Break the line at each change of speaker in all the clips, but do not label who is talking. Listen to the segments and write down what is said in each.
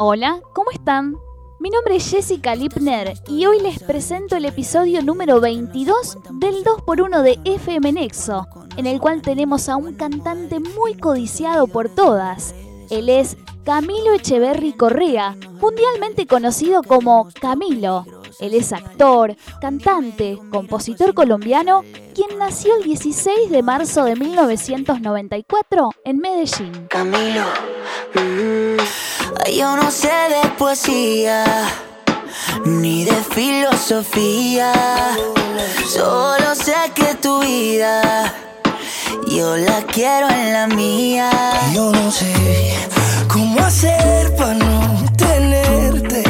Hola, ¿cómo están? Mi nombre es Jessica Lipner y hoy les presento el episodio número 22 del 2x1 de FM Nexo, en el cual tenemos a un cantante muy codiciado por todas. Él es Camilo Echeverry Correa, mundialmente conocido como Camilo. Él es actor, cantante, compositor colombiano, quien nació el 16 de marzo de 1994 en Medellín.
Camilo, mm, yo no sé de poesía ni de filosofía, solo sé que tu vida yo la quiero en la mía.
Yo no sé cómo hacer para no tenerte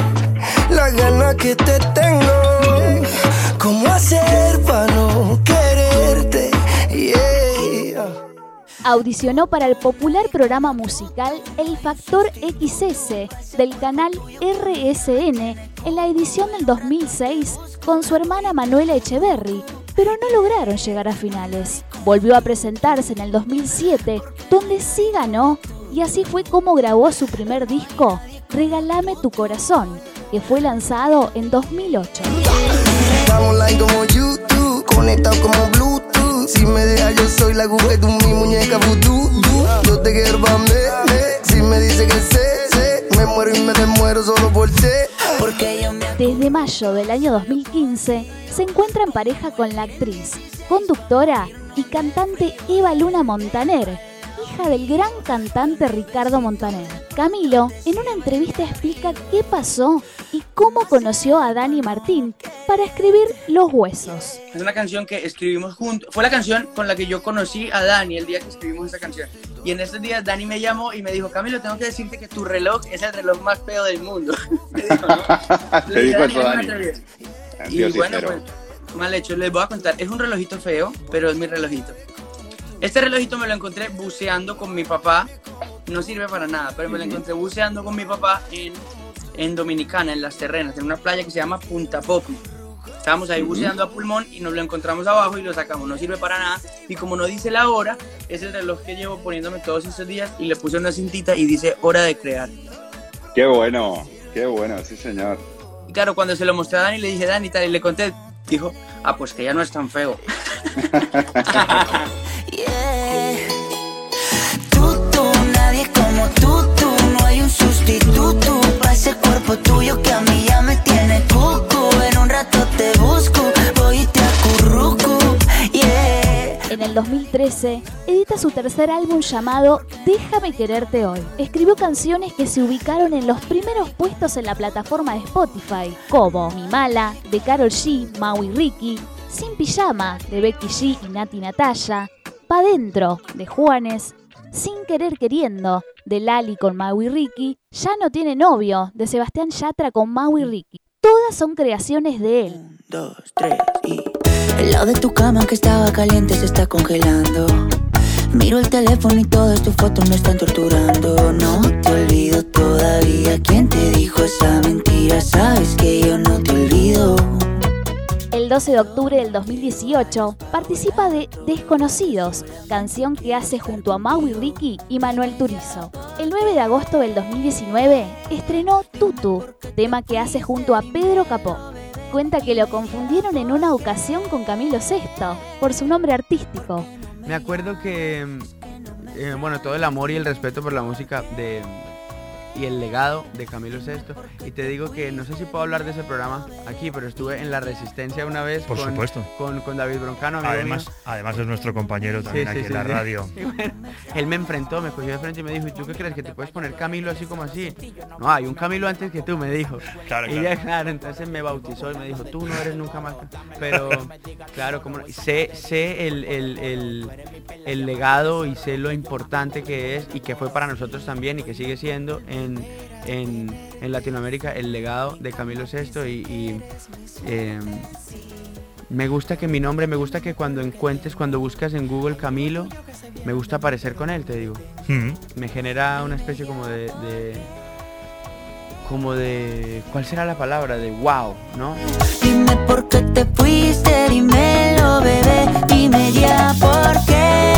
la gana que te tengo. ¿Cómo hacer para
Audicionó para el popular programa musical El Factor XS del canal RSN en la edición del 2006 con su hermana Manuela Echeverry, pero no lograron llegar a finales. Volvió a presentarse en el 2007, donde sí ganó, y así fue como grabó su primer disco, Regálame tu corazón, que fue lanzado en 2008.
Estamos online como YouTube, como. Si me dejas, yo soy la Google, tú mi muñeca vudú. Yo te quiero pa' me, Si me dice que sé, sé, me muero y me desmuero solo por ti.
Porque yo me
Desde mayo del año 2015 se encuentra en pareja con la actriz, conductora y cantante Eva Luna Montaner, hija del gran cantante Ricardo Montaner. Camilo en una entrevista explica qué pasó y cómo conoció a Dani Martín para escribir Los Huesos.
Es una canción que escribimos juntos. Fue la canción con la que yo conocí a Dani el día que escribimos esa canción. Y en estos días Dani me llamó y me dijo, Camilo, tengo que decirte que tu reloj es el reloj más feo del mundo. Me dijo, ¿no?
Te dijo eso, Dani.
atreves". Y bueno, pues, mal hecho. Les voy a contar. Es un relojito feo, pero es mi relojito. Este relojito me lo encontré buceando con mi papá. No sirve para nada, pero me lo encontré buceando con mi papá en, en Dominicana, en las terrenas, en una playa que se llama Punta Popi. Estábamos ahí buceando a pulmón y nos lo encontramos abajo y lo sacamos. No sirve para nada. Y como no dice la hora, es el reloj que llevo poniéndome todos estos días y le puse una cintita y dice hora de crear.
Qué bueno, qué bueno, sí señor.
Y claro, cuando se lo mostré a Dani, le dije, Dani, tal, y le conté, dijo, ah, pues que ya no es tan feo.
2013 edita su tercer álbum llamado Déjame quererte hoy. Escribió canciones que se ubicaron en los primeros puestos en la plataforma de Spotify, como Mi Mala, de Carol G, Maui Ricky, Sin Pijama, de Becky G y Nati Natalia, Pa' Dentro, de Juanes, Sin Querer Queriendo, de Lali con Maui Ricky, Ya no tiene novio, de Sebastián Yatra con Maui Ricky. Todas son creaciones de él.
Un, dos, tres y. De tu cama que estaba caliente se está congelando. Miro el teléfono y todas tus fotos me están torturando. No te olvido todavía. ¿Quién te dijo esa mentira? Sabes que yo no te olvido.
El 12 de octubre del 2018 participa de Desconocidos, canción que hace junto a Maui Ricky y Manuel Turizo. El 9 de agosto del 2019 estrenó Tutu, tema que hace junto a Pedro Capó. Cuenta que lo confundieron en una ocasión con Camilo VI por su nombre artístico.
Me acuerdo que, eh, bueno, todo el amor y el respeto por la música de y el legado de Camilo VI. Y te digo que no sé si puedo hablar de ese programa aquí, pero estuve en La Resistencia una vez
Por
con,
supuesto.
con, con David Broncano, amigo
Además,
mío.
además es nuestro compañero también
Sí,
aquí
sí,
en
sí,
la radio.
Bueno, él me enfrentó, me cogió de frente y me dijo, ¿y tú qué crees? ¿Que te puedes poner Camilo así como así? No, hay un Camilo antes que tú, me dijo.
Claro,
y
claro.
ya, claro, entonces me bautizó y me dijo, tú no eres nunca más. Pero, claro, como sé, sé el, el- el- el legado y sé lo importante que es y que fue para nosotros también y que sigue siendo en, en, en Latinoamérica el legado de Camilo VI y, y, em, me gusta que mi nombre, me gusta que cuando encuentres, cuando buscas en Google Camilo, me gusta aparecer con él, te digo.
Mm.
Me genera una especie como de, de- como de, ¿cuál será la palabra? De wow, ¿no?
Dime por qué te fuiste, dímelo, bebé. Dime ya por qué.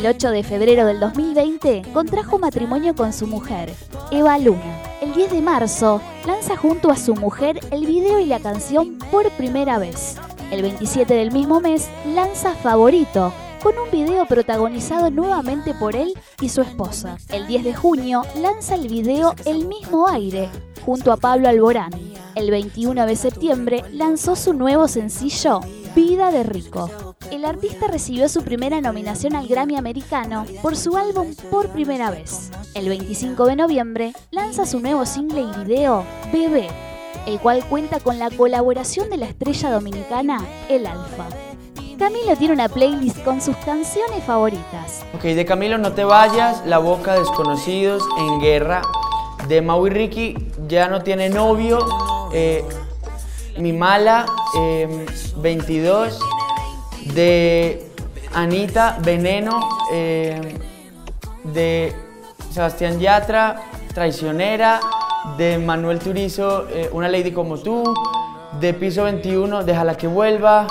El 8 de febrero del 2020 contrajo matrimonio con su mujer, Eva Luna. El 10 de marzo lanza junto a su mujer el video y la canción por primera vez. El 27 del mismo mes lanza Favorito, con un video protagonizado nuevamente por él y su esposa. El 10 de junio lanza el video El mismo aire, junto a Pablo Alborán. El 21 de septiembre lanzó su nuevo sencillo, Vida de Rico. El artista recibió su primera nominación al Grammy americano por su álbum Por Primera Vez. El 25 de noviembre lanza su nuevo single y video, Bebé, el cual cuenta con la colaboración de la estrella dominicana El Alfa. Camilo tiene una playlist con sus canciones favoritas.
Ok, de Camilo No Te Vayas, La Boca Desconocidos, En Guerra. De Mau y Ricky, Ya No Tiene Novio, eh, Mi Mala, eh, 22. De Anita, Veneno. eh, de Sebastián Yatra, Traicionera. De Manuel Turizo, eh, Una Lady Como Tú. De Piso 21, Déjala que vuelva.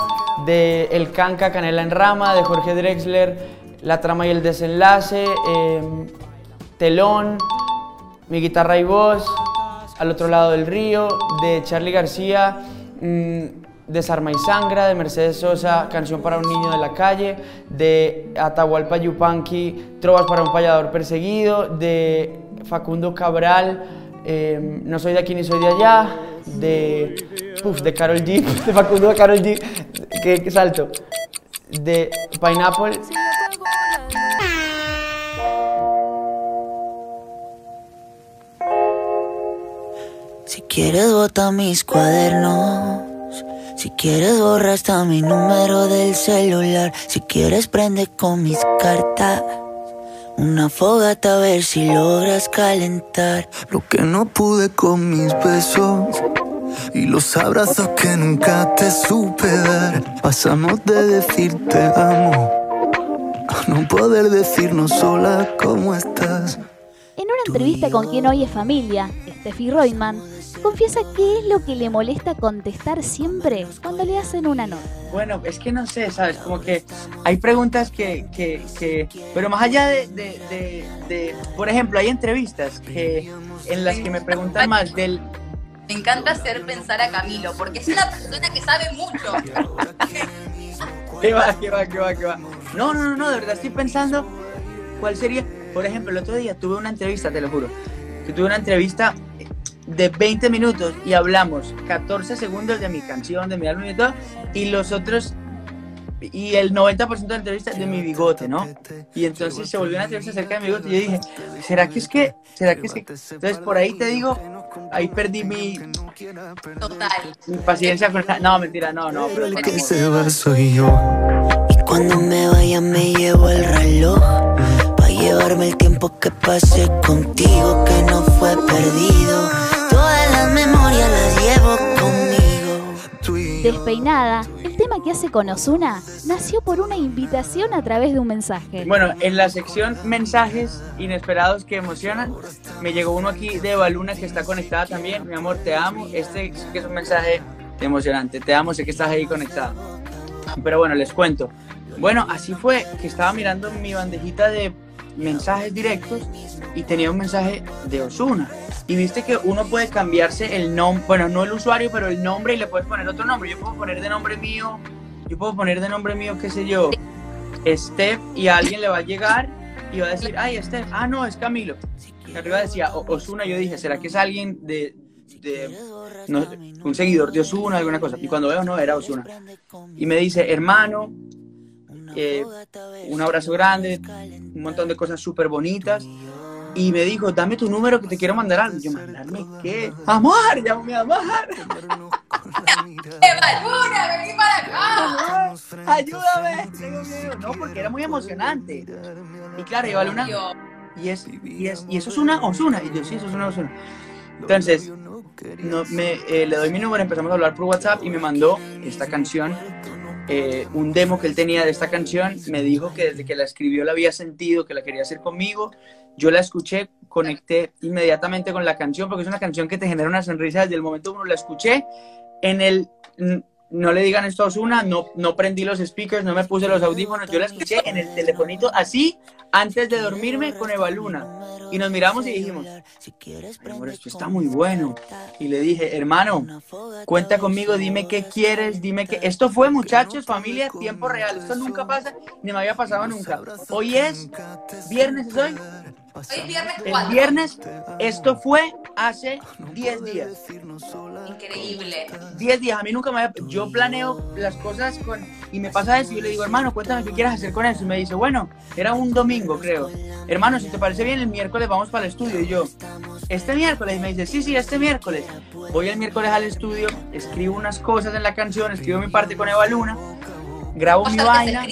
De El Canca, Canela en Rama. De Jorge Drexler, La Trama y el Desenlace. eh, Telón. Mi guitarra y voz. Al otro lado del río. De Charlie García. mm, Desarma y Sangra. De Mercedes Sosa, Canción para un niño de la calle. De Atahualpa Yupanqui, Trovas para un payador perseguido. De Facundo Cabral. eh, no soy de aquí ni soy de allá. De. Uf, de Carol G. De Facundo de Carol G. Qué, qué salto. De Pineapple.
Si quieres bota mis cuadernos. Si quieres borra hasta mi número del celular. Si quieres prende con mis cartas. Una fogata a ver si logras calentar.
Lo que no pude con mis besos y los abrazos que nunca te supe dar. Pasamos de decirte amo a no poder decirnos sola cómo estás.
En una entrevista con quien hoy es familia, Steffi Reutemann, confiesa qué es lo que le molesta contestar siempre cuando le hacen una nota.
Bueno, es que no sé, ¿sabes? Como que hay preguntas que, que, que- pero más allá de, de, de- de- por ejemplo, hay entrevistas que, en las que me preguntan más del,
Me encanta hacer pensar a Camilo, porque es una persona que sabe mucho.
¿Qué va, qué va, qué va, qué va? No, no, no, no, de verdad estoy pensando cuál sería. Por ejemplo, el otro día tuve una entrevista, te lo juro, que tuve una entrevista de 20 minutos y hablamos 14 segundos de mi canción, de mi álbum y todo, y los otros, y el 90% de la entrevista de mi bigote, ¿no? Y entonces se volvió una entrevista acerca de mi bigote y yo dije, ¿será que es que? ¿Será que es que? Entonces por ahí te digo, ahí perdí mi,
Total.
mi paciencia con... No, mentira, no, no, pero
El que se va soy yo.
Y cuando me vaya me llevo el reloj. Llevarme el tiempo que pasé contigo que no fue perdido. Todas las memorias las llevo conmigo.
Despeinada, el tema que hace con Osuna, nació por una invitación a través de un mensaje.
Bueno, en la sección mensajes inesperados que emocionan, me llegó uno aquí de Eva Luna que está conectada también. Mi amor, te amo. Este sí que es un mensaje emocionante. Te amo, sé que estás ahí conectada. Pero bueno, les cuento. Bueno, así fue que estaba mirando mi bandejita de mensajes directos y tenía un mensaje de Osuna. Y viste que uno puede cambiarse el nombre, bueno, no el usuario, pero el nombre y le puedes poner otro nombre. Yo puedo poner de nombre mío, yo puedo poner de nombre mío, qué sé yo, Steph, y a alguien le va a llegar y va a decir, ay, Steph, ah, no, es Camilo. Y arriba decía Osuna, yo dije, ¿será que es alguien de, de un seguidor de Osuna, alguna cosa? Y cuando veo, no, era Osuna. Y me dice, hermano, eh, un abrazo grande, un montón de cosas súper bonitas. Y me dijo, dame tu número que te quiero mandar algo. Yo, ¿mandarme qué? Amor, llámame a amar.
Eva Luna, vení para acá.
Ayúdame. tengo miedo. No, porque era muy emocionante. Y claro, Eva Luna,
Yo,
y, es, y, es, y eso es una Osuna. Y yo, sí, eso es una Osuna. Entonces, no, me, eh, le doy mi número, empezamos a hablar por WhatsApp y me mandó esta canción, eh, un demo que él tenía de esta canción. Me dijo que desde que la escribió la había sentido, que la quería hacer conmigo. Yo la escuché, conecté inmediatamente con la canción, porque es una canción que te genera una sonrisa desde el momento uno la escuché. En el, no le digan esto a Osuna, no, no prendí los speakers, no me puse los audífonos, yo la escuché en el telefonito así antes de dormirme con Eva Luna. Y nos miramos y dijimos, amor, esto está muy bueno. Y le dije, hermano, cuenta conmigo, dime qué quieres, dime qué... Esto fue, muchachos, familia, tiempo real. Esto nunca pasa, ni me había pasado nunca. Hoy es viernes, ¿es hoy?
Hoy es viernes
El
4.
viernes, esto fue hace 10 días.
Increíble.
10 días, a mí nunca me había... Yo planeo las cosas con... Y me pasa eso y yo le digo, hermano, cuéntame qué quieres hacer con eso. Y me dice, bueno, era un domingo, creo. Hermano, si te parece bien, el miércoles vamos para el estudio. Y yo, ¿este miércoles? Y me dice, sí, sí, este miércoles. Voy el miércoles al estudio, escribo unas cosas en la canción, escribo mi parte con Eva Luna, grabo mi vaina,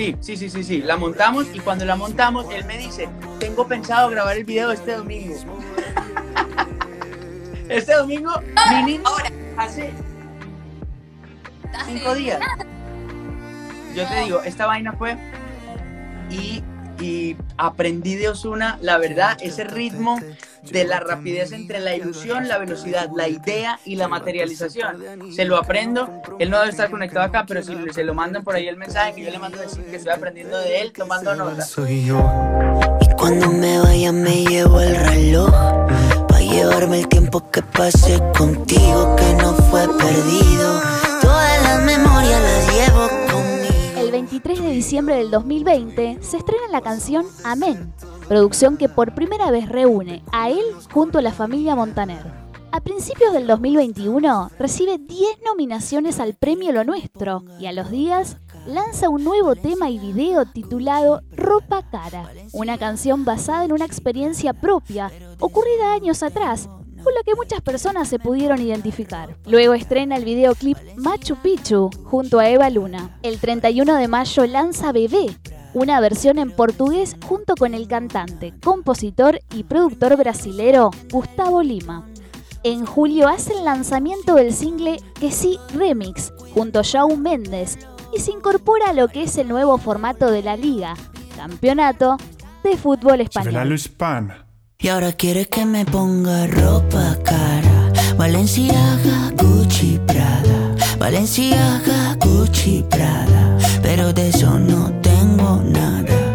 Sí, sí, sí, sí, sí. La montamos y cuando la montamos, él me dice, tengo pensado grabar el video este domingo. este domingo, mínimo, hace- cinco días. Yo te digo, esta vaina fue y, y aprendí de Osuna, la verdad, ese ritmo de la rapidez entre la ilusión, la velocidad, la idea y la materialización. Se lo aprendo, él no debe estar conectado acá, pero si se lo mandan por ahí el mensaje que yo le mando a decir que estoy aprendiendo de él, tomando nota.
Soy yo. Y cuando me vaya me llevo el reloj. Pa' llevarme el tiempo que pasé contigo que no fue perdido. Todas las memorias las llevo conmigo.
El 23 de diciembre del 2020 se estrena la canción Amén, producción que por primera vez reúne a él junto a la familia Montaner. A principios del 2021 recibe 10 nominaciones al premio Lo Nuestro y a los días lanza un nuevo tema y video titulado Ropa Cara, una canción basada en una experiencia propia ocurrida años atrás con la que muchas personas se pudieron identificar. Luego estrena el videoclip Machu Picchu junto a Eva Luna. El 31 de mayo lanza Bebé, una versión en portugués junto con el cantante, compositor y productor brasilero Gustavo Lima. En julio hace el lanzamiento del single Que sí Remix junto a Shawn Mendes y se incorpora a lo que es el nuevo formato de la liga, campeonato de fútbol español.
Y ahora quiere que me ponga ropa cara. Valenciaga, Gucci, Prada. Valenciaga, Gucci, Prada. Pero de eso no tengo nada.